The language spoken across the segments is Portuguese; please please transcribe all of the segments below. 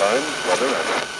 time, weather, and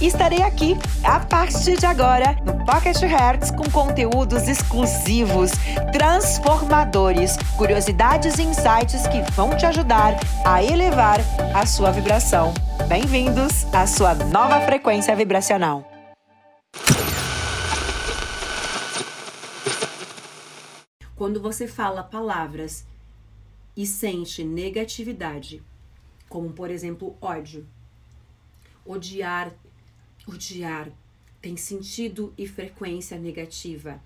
estarei aqui a partir de agora no Pocket Hertz com conteúdos exclusivos, transformadores, curiosidades e insights que vão te ajudar a elevar a sua vibração. Bem-vindos à sua nova frequência vibracional. Quando você fala palavras e sente negatividade, como por exemplo ódio, odiar Odiar tem sentido e frequência negativa.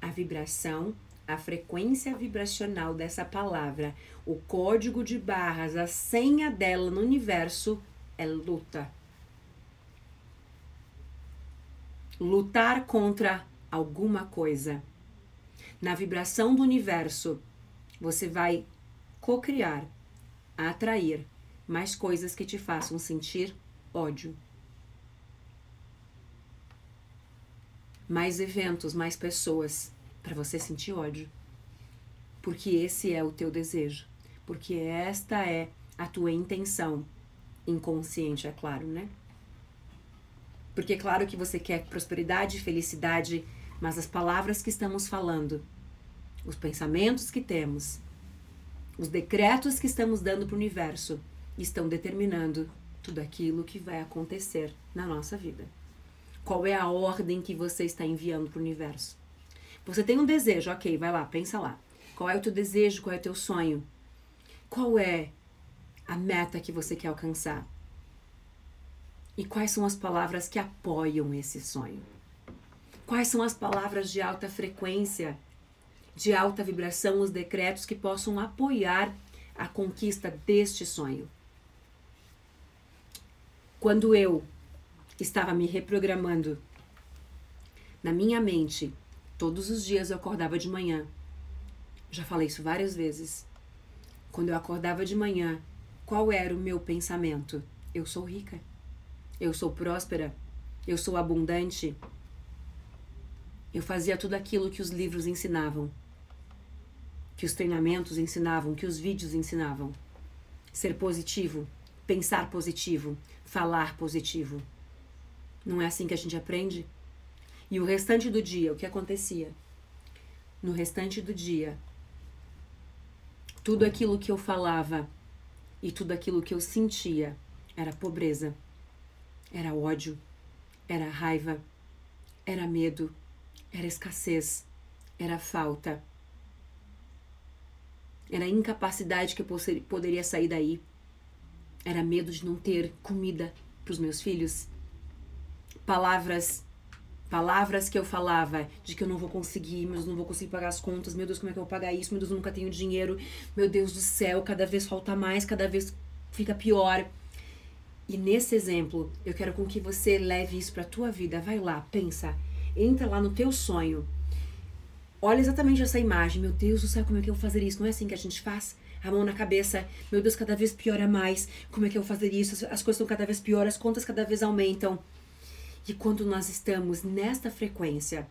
A vibração, a frequência vibracional dessa palavra, o código de barras, a senha dela no universo é luta. Lutar contra alguma coisa. Na vibração do universo, você vai co-criar, atrair mais coisas que te façam sentir ódio. Mais eventos, mais pessoas para você sentir ódio. Porque esse é o teu desejo. Porque esta é a tua intenção. Inconsciente, é claro, né? Porque é claro que você quer prosperidade felicidade, mas as palavras que estamos falando, os pensamentos que temos, os decretos que estamos dando para o universo estão determinando tudo aquilo que vai acontecer na nossa vida. Qual é a ordem que você está enviando para o universo? Você tem um desejo, ok, vai lá, pensa lá. Qual é o teu desejo? Qual é o teu sonho? Qual é a meta que você quer alcançar? E quais são as palavras que apoiam esse sonho? Quais são as palavras de alta frequência, de alta vibração, os decretos que possam apoiar a conquista deste sonho? Quando eu estava me reprogramando na minha mente, todos os dias eu acordava de manhã. Já falei isso várias vezes. Quando eu acordava de manhã, qual era o meu pensamento? Eu sou rica. Eu sou próspera. Eu sou abundante. Eu fazia tudo aquilo que os livros ensinavam, que os treinamentos ensinavam, que os vídeos ensinavam. Ser positivo, pensar positivo, falar positivo. Não é assim que a gente aprende? E o restante do dia, o que acontecia? No restante do dia, tudo aquilo que eu falava e tudo aquilo que eu sentia era pobreza, era ódio, era raiva, era medo, era escassez, era falta, era incapacidade que eu poderia sair daí era medo de não ter comida para os meus filhos. Palavras palavras que eu falava de que eu não vou conseguir, mas não vou conseguir pagar as contas, meu Deus, como é que eu vou pagar isso? Meu Deus, eu nunca tenho dinheiro. Meu Deus do céu, cada vez falta mais, cada vez fica pior. E nesse exemplo, eu quero com que você leve isso para tua vida. Vai lá, pensa, entra lá no teu sonho. Olha exatamente essa imagem. Meu Deus do céu, como é que eu vou fazer isso? Não é assim que a gente faz? a mão na cabeça, meu Deus, cada vez piora mais, como é que eu vou fazer isso? As coisas estão cada vez piores, as contas cada vez aumentam. E quando nós estamos nesta frequência,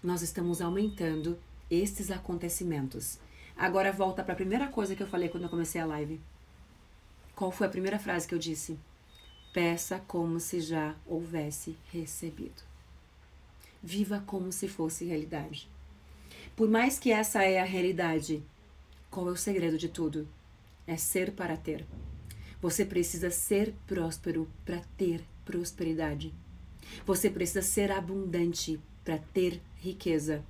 nós estamos aumentando estes acontecimentos. Agora volta para a primeira coisa que eu falei quando eu comecei a live. Qual foi a primeira frase que eu disse? Peça como se já houvesse recebido. Viva como se fosse realidade. Por mais que essa é a realidade, qual é o segredo de tudo? É ser para ter. Você precisa ser próspero para ter prosperidade. Você precisa ser abundante para ter riqueza.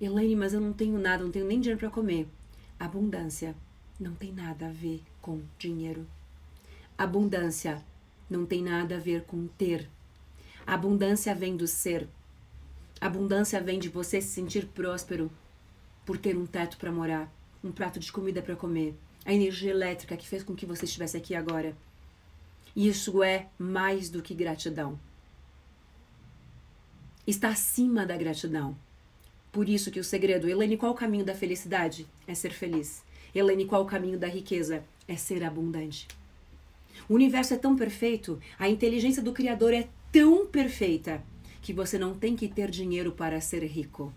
Elaine, mas eu não tenho nada, não tenho nem dinheiro para comer. Abundância não tem nada a ver com dinheiro. Abundância não tem nada a ver com ter. Abundância vem do ser. Abundância vem de você se sentir próspero por ter um teto para morar, um prato de comida para comer, a energia elétrica que fez com que você estivesse aqui agora. Isso é mais do que gratidão. Está acima da gratidão. Por isso que o segredo, Helene, qual o caminho da felicidade? É ser feliz. Helene, qual o caminho da riqueza? É ser abundante. O universo é tão perfeito, a inteligência do Criador é tão perfeita, que você não tem que ter dinheiro para ser rico.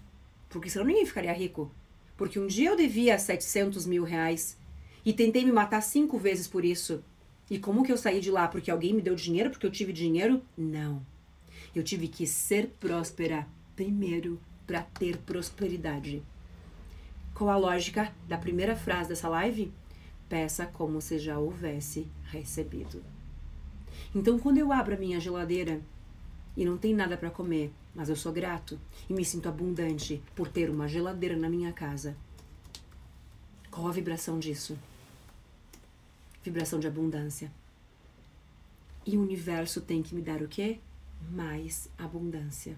Porque senão ninguém ficaria rico. Porque um dia eu devia 700 mil reais e tentei me matar cinco vezes por isso. E como que eu saí de lá? Porque alguém me deu dinheiro? Porque eu tive dinheiro? Não. Eu tive que ser próspera primeiro para ter prosperidade. Qual a lógica da primeira frase dessa live? Peça como se já houvesse recebido. Então, quando eu abro a minha geladeira e não tem nada para comer, mas eu sou grato e me sinto abundante por ter uma geladeira na minha casa, qual a vibração disso? Vibração de abundância. E o universo tem que me dar o quê? Mais abundância.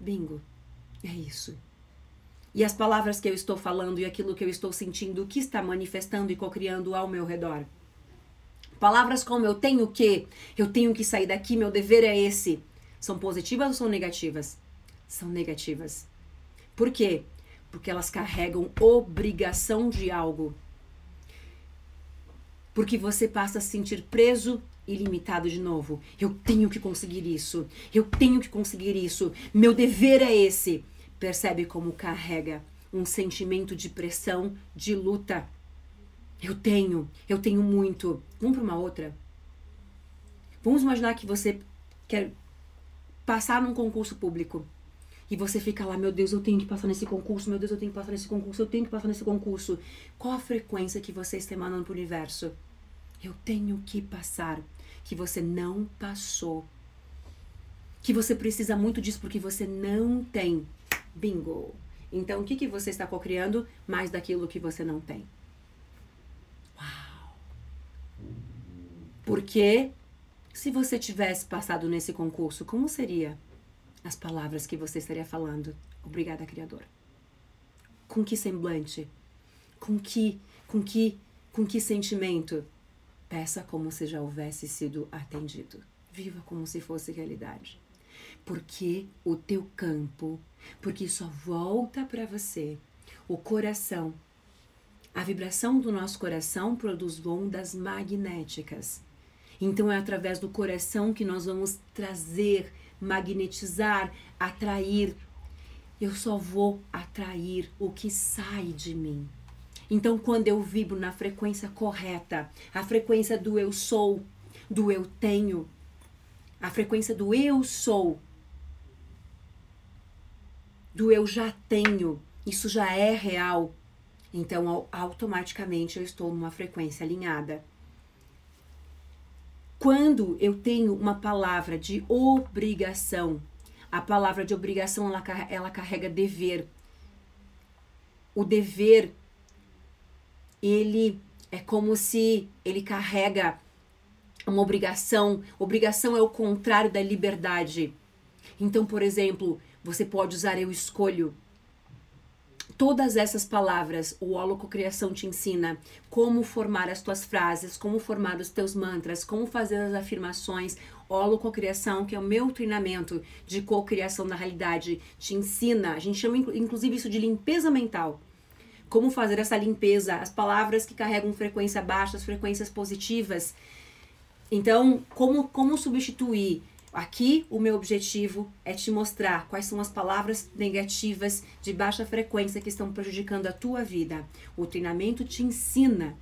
Bingo. É isso. E as palavras que eu estou falando e aquilo que eu estou sentindo, o que está manifestando e cocriando ao meu redor? Palavras como eu tenho que, eu tenho que sair daqui, meu dever é esse. São positivas ou são negativas? São negativas. Por quê? Porque elas carregam obrigação de algo. Porque você passa a se sentir preso e limitado de novo. Eu tenho que conseguir isso. Eu tenho que conseguir isso. Meu dever é esse. Percebe como carrega um sentimento de pressão, de luta. Eu tenho, eu tenho muito. Vamos para uma outra. Vamos imaginar que você quer passar num concurso público. E você fica lá, meu Deus, eu tenho que passar nesse concurso, meu Deus, eu tenho que passar nesse concurso, eu tenho que passar nesse concurso. Qual a frequência que você está emanando para o universo? Eu tenho que passar. Que você não passou. Que você precisa muito disso porque você não tem. Bingo! Então, o que, que você está cocriando mais daquilo que você não tem? Uau! Porque se você tivesse passado nesse concurso, como seria as palavras que você estaria falando? Obrigada, Criador. Com que semblante? Com que, com que, com que sentimento? Peça como se já houvesse sido atendido. Viva como se fosse realidade. Porque o teu campo, porque só volta para você o coração. A vibração do nosso coração produz ondas magnéticas. Então é através do coração que nós vamos trazer, magnetizar, atrair. Eu só vou atrair o que sai de mim. Então, quando eu vibro na frequência correta, a frequência do eu sou, do eu tenho, a frequência do eu sou, do eu já tenho, isso já é real, então automaticamente eu estou numa frequência alinhada. Quando eu tenho uma palavra de obrigação, a palavra de obrigação ela, ela carrega dever. O dever ele é como se ele carrega uma obrigação. Obrigação é o contrário da liberdade. Então, por exemplo, você pode usar eu escolho. Todas essas palavras, o holococriação te ensina como formar as tuas frases, como formar os teus mantras, como fazer as afirmações. Holococriação, que é o meu treinamento de cocriação da realidade, te ensina. A gente chama inclusive isso de limpeza mental como fazer essa limpeza, as palavras que carregam frequência baixa, as frequências positivas. Então, como, como substituir? Aqui, o meu objetivo é te mostrar quais são as palavras negativas de baixa frequência que estão prejudicando a tua vida. O treinamento te ensina,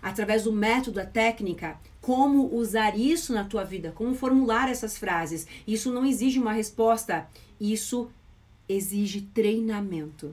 através do método, a técnica, como usar isso na tua vida, como formular essas frases. Isso não exige uma resposta, isso exige treinamento.